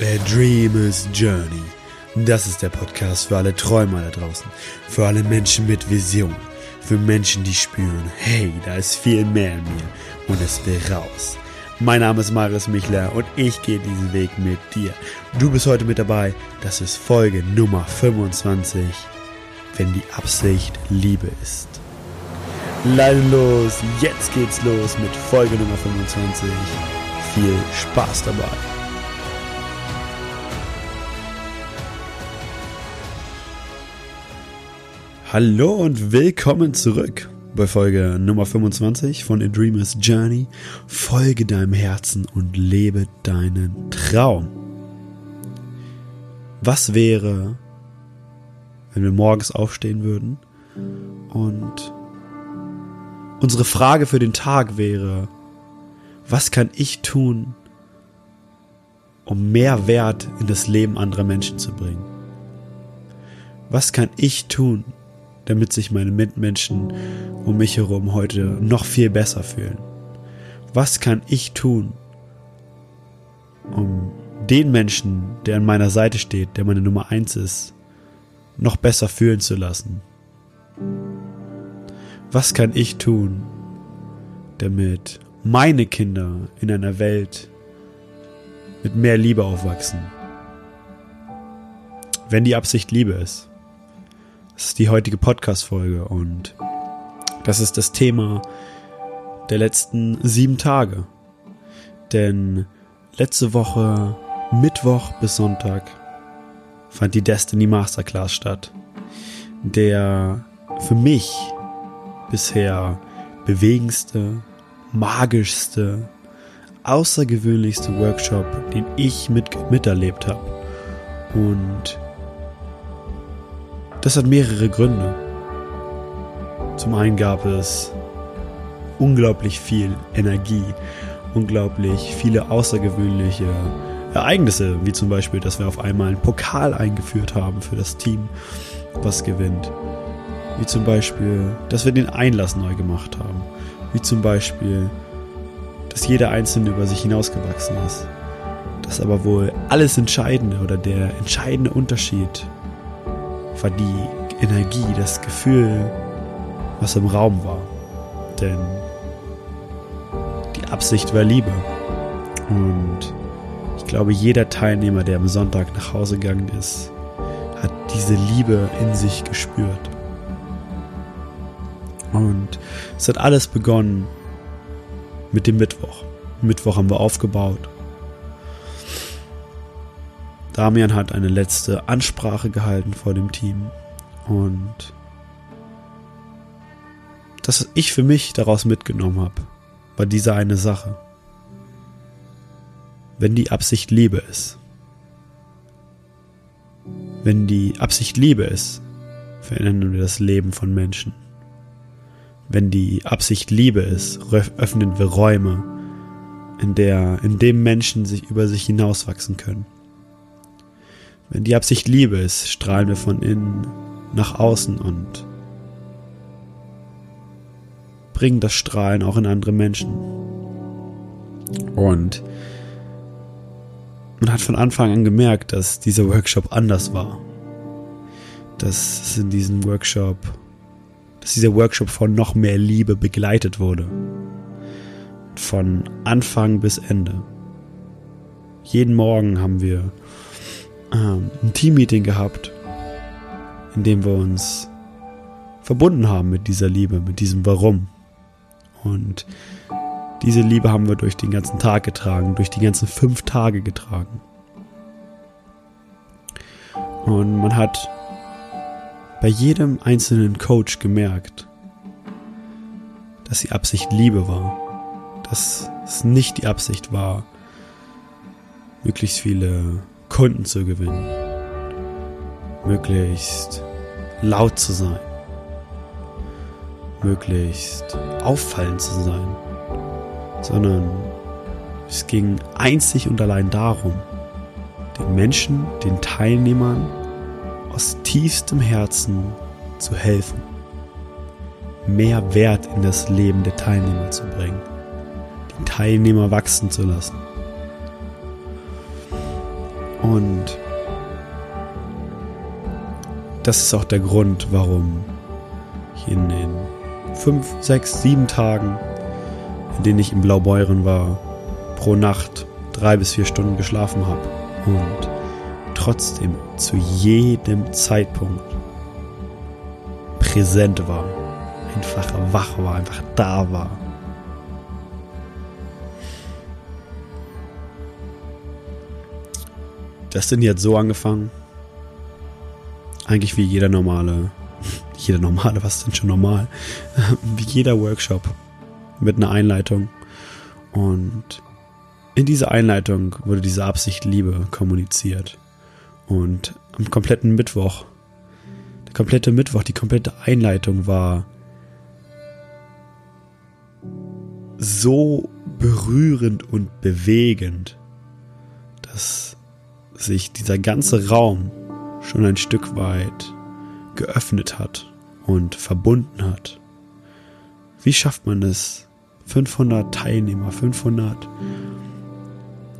A Dreamer's Journey. Das ist der Podcast für alle Träumer da draußen. Für alle Menschen mit Vision. Für Menschen, die spüren, hey, da ist viel mehr in mir und es will raus. Mein Name ist Marius Michler und ich gehe diesen Weg mit dir. Du bist heute mit dabei. Das ist Folge Nummer 25. Wenn die Absicht Liebe ist. Leine los, jetzt geht's los mit Folge Nummer 25. Viel Spaß dabei. Hallo und willkommen zurück bei Folge Nummer 25 von A Dreamer's Journey. Folge deinem Herzen und lebe deinen Traum. Was wäre, wenn wir morgens aufstehen würden und unsere Frage für den Tag wäre, was kann ich tun, um mehr Wert in das Leben anderer Menschen zu bringen? Was kann ich tun, damit sich meine Mitmenschen um mich herum heute noch viel besser fühlen? Was kann ich tun, um den Menschen, der an meiner Seite steht, der meine Nummer eins ist, noch besser fühlen zu lassen? Was kann ich tun, damit meine Kinder in einer Welt mit mehr Liebe aufwachsen? Wenn die Absicht Liebe ist. Das ist die heutige Podcast-Folge und das ist das Thema der letzten sieben Tage. Denn letzte Woche, Mittwoch bis Sonntag, fand die Destiny Masterclass statt. Der für mich bisher bewegendste, magischste, außergewöhnlichste Workshop, den ich mit, miterlebt habe. Und das hat mehrere Gründe. Zum einen gab es unglaublich viel Energie, unglaublich viele außergewöhnliche Ereignisse, wie zum Beispiel, dass wir auf einmal einen Pokal eingeführt haben für das Team, was gewinnt. Wie zum Beispiel, dass wir den Einlass neu gemacht haben. Wie zum Beispiel, dass jeder Einzelne über sich hinausgewachsen ist. Das aber wohl alles Entscheidende oder der entscheidende Unterschied war die Energie, das Gefühl, was im Raum war. Denn die Absicht war Liebe. Und ich glaube, jeder Teilnehmer, der am Sonntag nach Hause gegangen ist, hat diese Liebe in sich gespürt. Und es hat alles begonnen mit dem Mittwoch. Mittwoch haben wir aufgebaut. Damian hat eine letzte Ansprache gehalten vor dem Team und das, was ich für mich daraus mitgenommen habe, war diese eine Sache. Wenn die Absicht Liebe ist, wenn die Absicht Liebe ist, verändern wir das Leben von Menschen. Wenn die Absicht Liebe ist, öffnen wir Räume, in der, in dem Menschen sich über sich hinauswachsen können. Wenn die Absicht Liebe ist, strahlen wir von innen nach außen und bringen das Strahlen auch in andere Menschen. Und man hat von Anfang an gemerkt, dass dieser Workshop anders war. Dass es in diesem Workshop, dass dieser Workshop von noch mehr Liebe begleitet wurde. Von Anfang bis Ende. Jeden Morgen haben wir ähm, ein Teammeeting gehabt, in dem wir uns verbunden haben mit dieser Liebe, mit diesem Warum. Und diese Liebe haben wir durch den ganzen Tag getragen, durch die ganzen fünf Tage getragen. Und man hat bei jedem einzelnen Coach gemerkt, dass die Absicht Liebe war. Dass es nicht die Absicht war, möglichst viele Kunden zu gewinnen. Möglichst laut zu sein. Möglichst auffallend zu sein. Sondern es ging einzig und allein darum, den Menschen, den Teilnehmern aus tiefstem Herzen zu helfen, mehr Wert in das Leben der Teilnehmer zu bringen, die Teilnehmer wachsen zu lassen Und das ist auch der Grund, warum ich in den fünf, sechs, sieben Tagen, in denen ich im Blaubeuren war, pro Nacht drei bis vier Stunden geschlafen habe und trotzdem zu jedem Zeitpunkt präsent war, einfach wach war, einfach da war. Das sind jetzt so angefangen, eigentlich wie jeder normale, jeder normale, was ist denn schon normal? Wie jeder Workshop mit einer Einleitung. Und in dieser Einleitung wurde diese Absicht Liebe kommuniziert. Und am kompletten Mittwoch, der komplette Mittwoch, die komplette Einleitung war so berührend und bewegend, dass sich dieser ganze Raum schon ein Stück weit geöffnet hat und verbunden hat. Wie schafft man es, 500 Teilnehmer, 500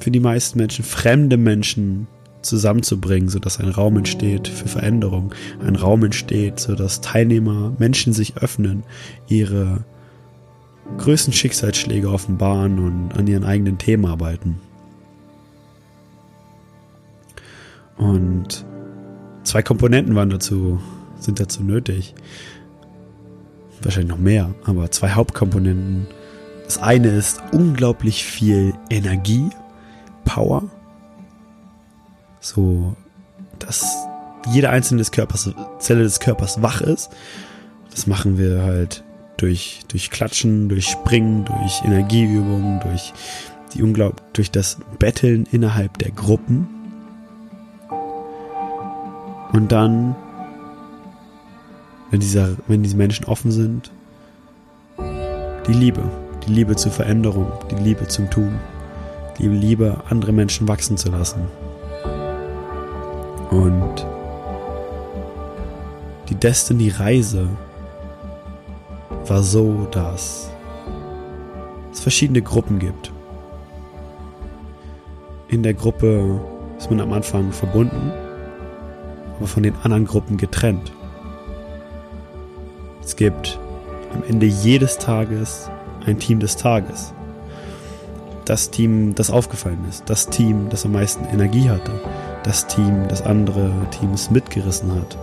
für die meisten Menschen fremde Menschen zusammenzubringen, sodass ein Raum entsteht für Veränderung, ein Raum entsteht, sodass Teilnehmer, Menschen sich öffnen, ihre größten Schicksalsschläge offenbaren und an ihren eigenen Themen arbeiten. Und zwei Komponenten waren dazu, sind dazu nötig. Wahrscheinlich noch mehr, aber zwei Hauptkomponenten. Das eine ist unglaublich viel Energie, Power. So, dass jede einzelne des Körpers, Zelle des Körpers wach ist. Das machen wir halt durch, durch Klatschen, durch Springen, durch Energieübungen, durch die durch das Betteln innerhalb der Gruppen. Und dann, wenn, dieser, wenn diese Menschen offen sind, die Liebe, die Liebe zur Veränderung, die Liebe zum Tun, die Liebe, andere Menschen wachsen zu lassen. Und die Destiny-Reise war so, dass es verschiedene Gruppen gibt. In der Gruppe ist man am Anfang verbunden aber von den anderen Gruppen getrennt. Es gibt am Ende jedes Tages ein Team des Tages. Das Team, das aufgefallen ist. Das Team, das am meisten Energie hatte. Das Team, das andere Teams mitgerissen hat.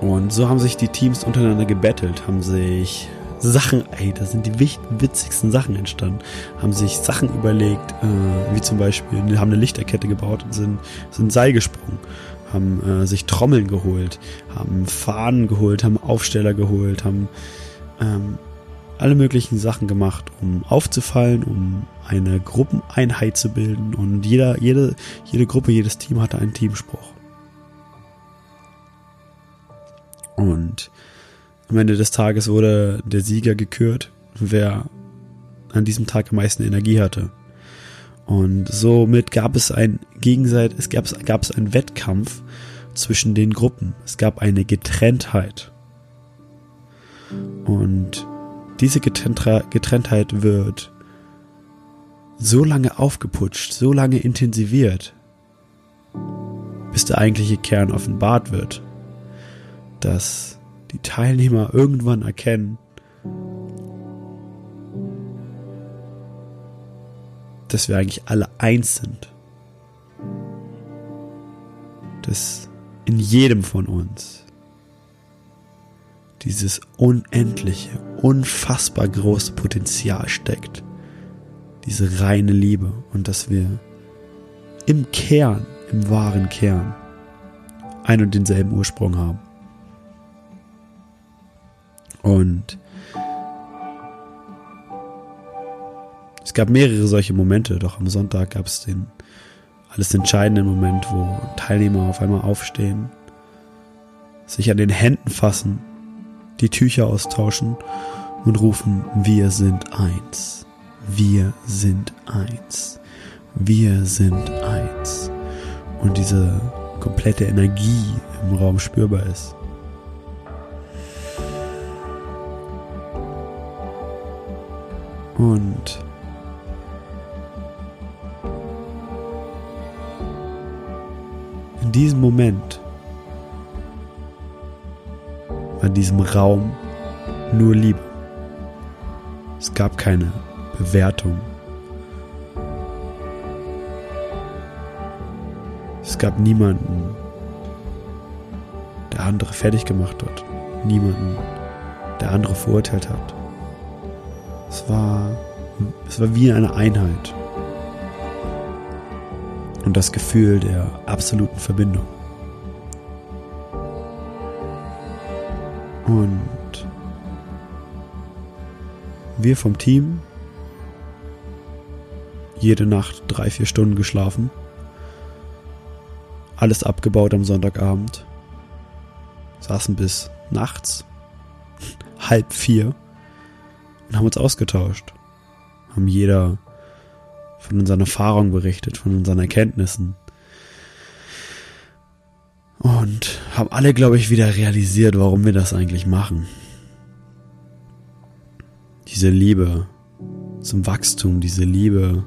Und so haben sich die Teams untereinander gebettelt, haben sich Sachen, ey, da sind die witzigsten Sachen entstanden. Haben sich Sachen überlegt, äh, wie zum Beispiel, haben eine Lichterkette gebaut und sind, sind Seil gesprungen, haben äh, sich Trommeln geholt, haben Fahnen geholt, haben Aufsteller geholt, haben ähm, alle möglichen Sachen gemacht, um aufzufallen, um eine Gruppeneinheit zu bilden und jeder, jede, jede Gruppe, jedes Team hatte einen Teamspruch. Und am Ende des Tages wurde der Sieger gekürt, wer an diesem Tag am meisten Energie hatte. Und somit gab es ein Gegenseit, es gab, gab es einen Wettkampf zwischen den Gruppen. Es gab eine Getrenntheit. Und diese Getrenntheit wird so lange aufgeputscht, so lange intensiviert, bis der eigentliche Kern offenbart wird, dass die Teilnehmer irgendwann erkennen, dass wir eigentlich alle eins sind. Dass in jedem von uns dieses unendliche, unfassbar große Potenzial steckt. Diese reine Liebe und dass wir im Kern, im wahren Kern, ein und denselben Ursprung haben. Und es gab mehrere solche Momente, doch am Sonntag gab es den alles entscheidenden Moment, wo Teilnehmer auf einmal aufstehen, sich an den Händen fassen, die Tücher austauschen und rufen, wir sind eins, wir sind eins, wir sind eins. Und diese komplette Energie im Raum spürbar ist. Und in diesem Moment in diesem Raum nur Liebe. Es gab keine Bewertung. Es gab niemanden, der andere fertig gemacht hat. Niemanden, der andere verurteilt hat. Es war, es war wie eine Einheit. Und das Gefühl der absoluten Verbindung. Und wir vom Team jede Nacht drei, vier Stunden geschlafen. Alles abgebaut am Sonntagabend. Saßen bis nachts, halb vier und haben uns ausgetauscht. Haben jeder von unseren Erfahrungen berichtet, von unseren Erkenntnissen. Und haben alle, glaube ich, wieder realisiert, warum wir das eigentlich machen. Diese Liebe zum Wachstum, diese Liebe,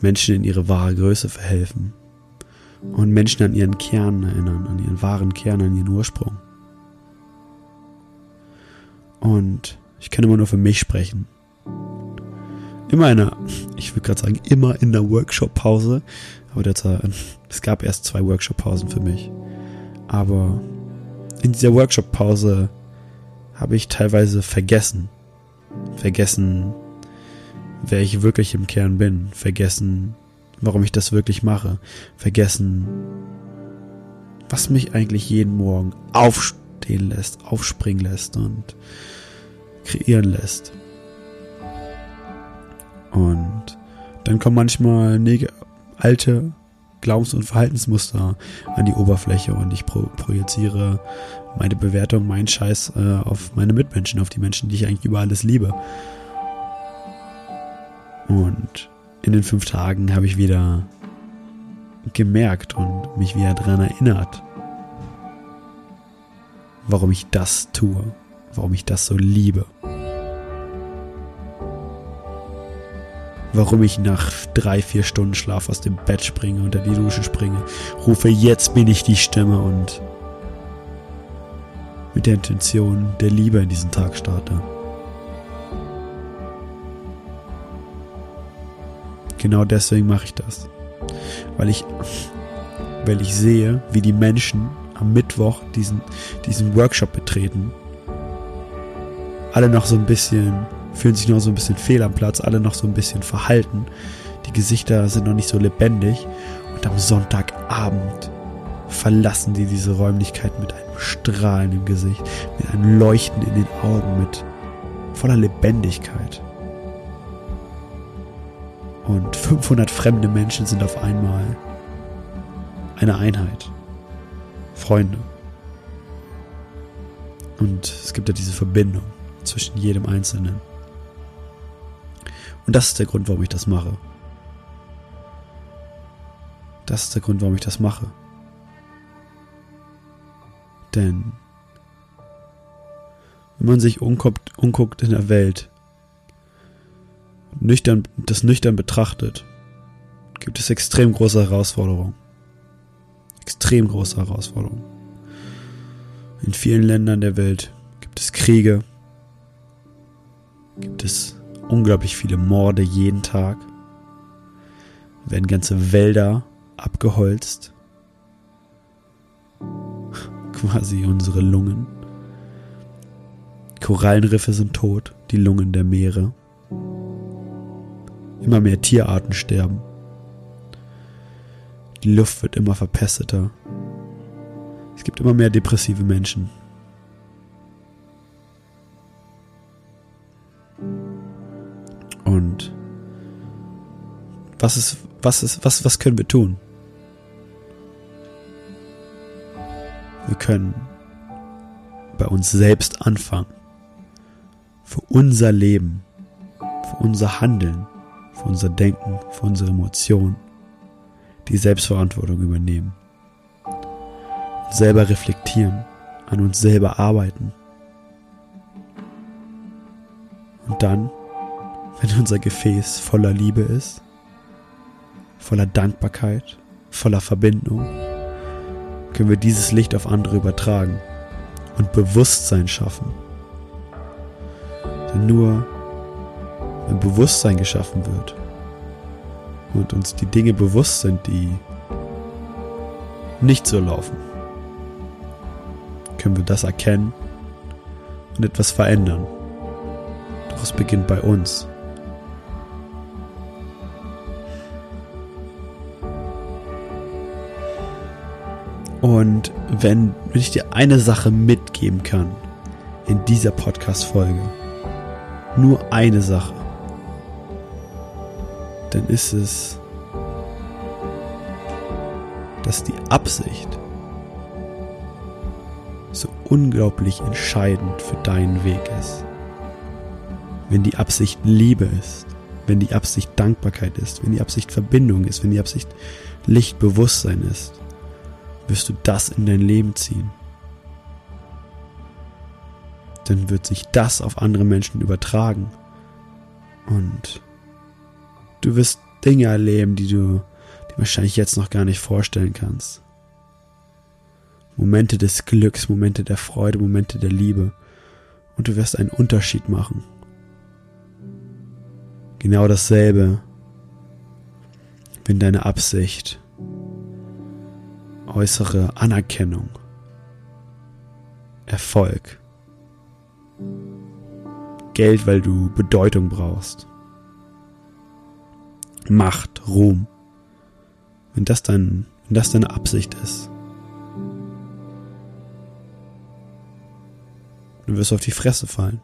Menschen in ihre wahre Größe verhelfen und Menschen an ihren Kern erinnern, an ihren wahren Kern, an ihren Ursprung. Und ich kann immer nur für mich sprechen. Immer in einer, ich würde gerade sagen, immer in der Workshop-Pause. Aber das, es gab erst zwei Workshop-Pausen für mich. Aber in dieser Workshop-Pause habe ich teilweise vergessen. Vergessen, wer ich wirklich im Kern bin. Vergessen, warum ich das wirklich mache. Vergessen, was mich eigentlich jeden Morgen aufstehen lässt, aufspringen lässt und kreieren lässt. Und dann kommen manchmal alte Glaubens- und Verhaltensmuster an die Oberfläche und ich pro projiziere meine Bewertung, meinen Scheiß äh, auf meine Mitmenschen, auf die Menschen, die ich eigentlich über alles liebe. Und in den fünf Tagen habe ich wieder gemerkt und mich wieder daran erinnert, warum ich das tue, warum ich das so liebe. warum ich nach drei, vier Stunden Schlaf aus dem Bett springe, unter die Dusche springe, rufe, jetzt bin ich die Stimme und mit der Intention der Liebe in diesen Tag starte. Genau deswegen mache ich das. Weil ich, weil ich sehe, wie die Menschen am Mittwoch diesen, diesen Workshop betreten. Alle noch so ein bisschen fühlen sich noch so ein bisschen fehl am Platz, alle noch so ein bisschen verhalten. Die Gesichter sind noch nicht so lebendig. Und am Sonntagabend verlassen die diese Räumlichkeit mit einem Strahlen im Gesicht, mit einem Leuchten in den Augen, mit voller Lebendigkeit. Und 500 fremde Menschen sind auf einmal eine Einheit. Freunde. Und es gibt ja diese Verbindung zwischen jedem Einzelnen. Und das ist der Grund, warum ich das mache. Das ist der Grund, warum ich das mache. Denn wenn man sich umguckt, umguckt in der Welt, nüchtern, das nüchtern betrachtet, gibt es extrem große Herausforderungen. Extrem große Herausforderungen. In vielen Ländern der Welt gibt es Kriege, gibt es unglaublich viele Morde jeden Tag, werden ganze Wälder abgeholzt, quasi unsere Lungen. Korallenriffe sind tot, die Lungen der Meere. Immer mehr Tierarten sterben. Die Luft wird immer verpesteter. Es gibt immer mehr depressive Menschen. Und was ist, was ist, was, was können wir tun? Wir können bei uns selbst anfangen. Für unser Leben, für unser Handeln, für unser Denken, für unsere Emotionen die Selbstverantwortung übernehmen. Selber reflektieren, an uns selber arbeiten. Und dann wenn unser Gefäß voller Liebe ist, voller Dankbarkeit, voller Verbindung, können wir dieses Licht auf andere übertragen und Bewusstsein schaffen. Denn nur wenn Bewusstsein geschaffen wird und uns die Dinge bewusst sind, die nicht so laufen, können wir das erkennen und etwas verändern. Doch es beginnt bei uns. Und wenn, wenn ich dir eine Sache mitgeben kann in dieser Podcast-Folge, nur eine Sache, dann ist es, dass die Absicht so unglaublich entscheidend für deinen Weg ist. Wenn die Absicht Liebe ist, wenn die Absicht Dankbarkeit ist, wenn die Absicht Verbindung ist, wenn die Absicht Lichtbewusstsein ist, wirst du das in dein Leben ziehen. Dann wird sich das auf andere Menschen übertragen. Und du wirst Dinge erleben, die du dir wahrscheinlich jetzt noch gar nicht vorstellen kannst. Momente des Glücks, Momente der Freude, Momente der Liebe. Und du wirst einen Unterschied machen. Genau dasselbe, wenn deine Absicht äußere Anerkennung, Erfolg, Geld, weil du Bedeutung brauchst, Macht, Ruhm, wenn das dein, wenn das deine Absicht ist, dann wirst du auf die Fresse fallen.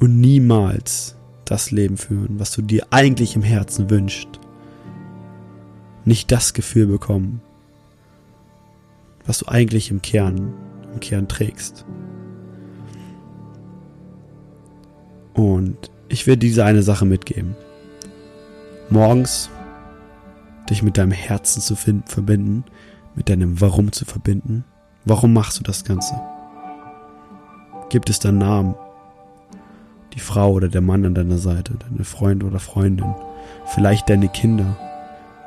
Und niemals das Leben führen, was du dir eigentlich im Herzen wünschst nicht das Gefühl bekommen, was du eigentlich im Kern, im Kern trägst. Und ich will diese eine Sache mitgeben. Morgens dich mit deinem Herzen zu finden, verbinden, mit deinem Warum zu verbinden. Warum machst du das Ganze? Gibt es da Namen? Die Frau oder der Mann an deiner Seite, deine Freund oder Freundin, vielleicht deine Kinder,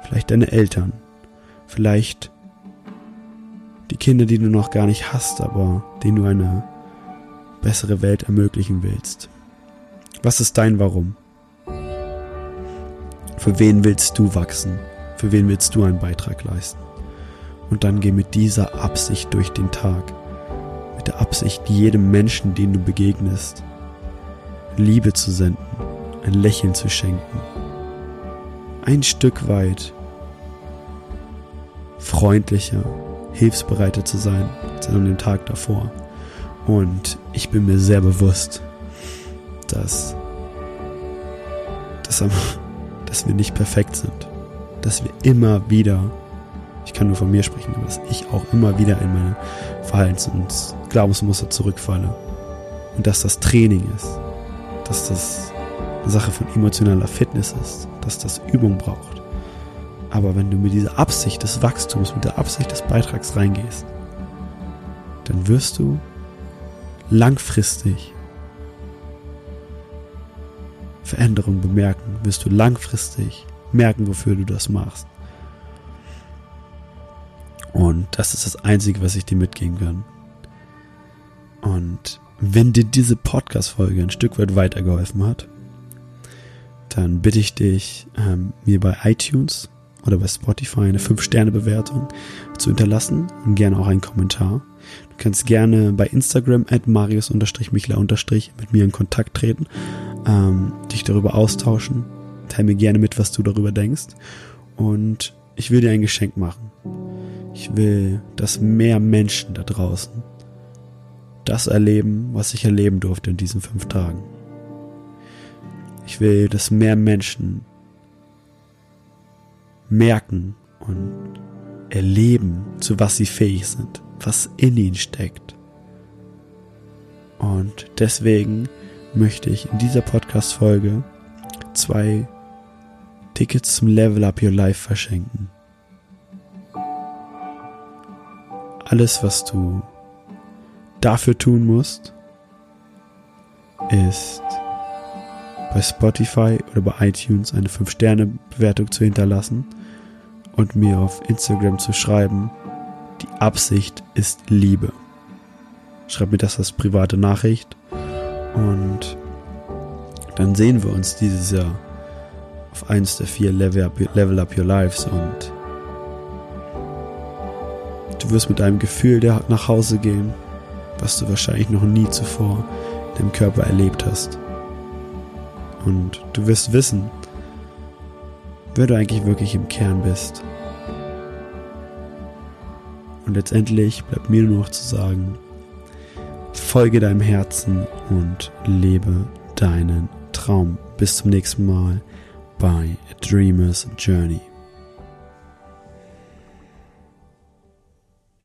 vielleicht deine Eltern, vielleicht die Kinder, die du noch gar nicht hast, aber denen du eine bessere Welt ermöglichen willst. Was ist dein Warum? Für wen willst du wachsen? Für wen willst du einen Beitrag leisten? Und dann geh mit dieser Absicht durch den Tag. Mit der Absicht, jedem Menschen, den du begegnest, Liebe zu senden, ein Lächeln zu schenken. Ein Stück weit freundlicher, hilfsbereiter zu sein als an dem Tag davor. Und ich bin mir sehr bewusst, dass, dass, dass wir nicht perfekt sind. Dass wir immer wieder, ich kann nur von mir sprechen, aber dass ich auch immer wieder in meine Verhaltens- und Glaubensmuster zurückfalle. Und dass das Training ist. Dass das eine Sache von emotionaler Fitness ist. Dass das Übung braucht. Aber wenn du mit dieser Absicht des Wachstums, mit der Absicht des Beitrags reingehst, dann wirst du langfristig Veränderungen bemerken, wirst du langfristig merken, wofür du das machst. Und das ist das Einzige, was ich dir mitgeben kann. Und wenn dir diese Podcast-Folge ein Stück weit weitergeholfen hat, dann bitte ich dich, ähm, mir bei iTunes oder bei Spotify eine 5-Sterne-Bewertung zu hinterlassen und gerne auch einen Kommentar. Du kannst gerne bei Instagram at marius-michler- mit mir in Kontakt treten, ähm, dich darüber austauschen. Teil mir gerne mit, was du darüber denkst. Und ich will dir ein Geschenk machen. Ich will, dass mehr Menschen da draußen das erleben, was ich erleben durfte in diesen fünf Tagen. Ich will, dass mehr Menschen merken und erleben, zu was sie fähig sind, was in ihnen steckt. Und deswegen möchte ich in dieser Podcast-Folge zwei Tickets zum Level Up Your Life verschenken. Alles, was du dafür tun musst, ist bei Spotify oder bei iTunes eine 5-Sterne-Bewertung zu hinterlassen und mir auf Instagram zu schreiben, die Absicht ist Liebe. Schreib mir das als private Nachricht und dann sehen wir uns dieses Jahr auf eins der vier Level Up, Level Up Your Lives und du wirst mit einem Gefühl nach Hause gehen, was du wahrscheinlich noch nie zuvor in deinem Körper erlebt hast. Und du wirst wissen, wer du eigentlich wirklich im Kern bist. Und letztendlich bleibt mir nur noch zu sagen, folge deinem Herzen und lebe deinen Traum. Bis zum nächsten Mal bei A Dreamer's Journey.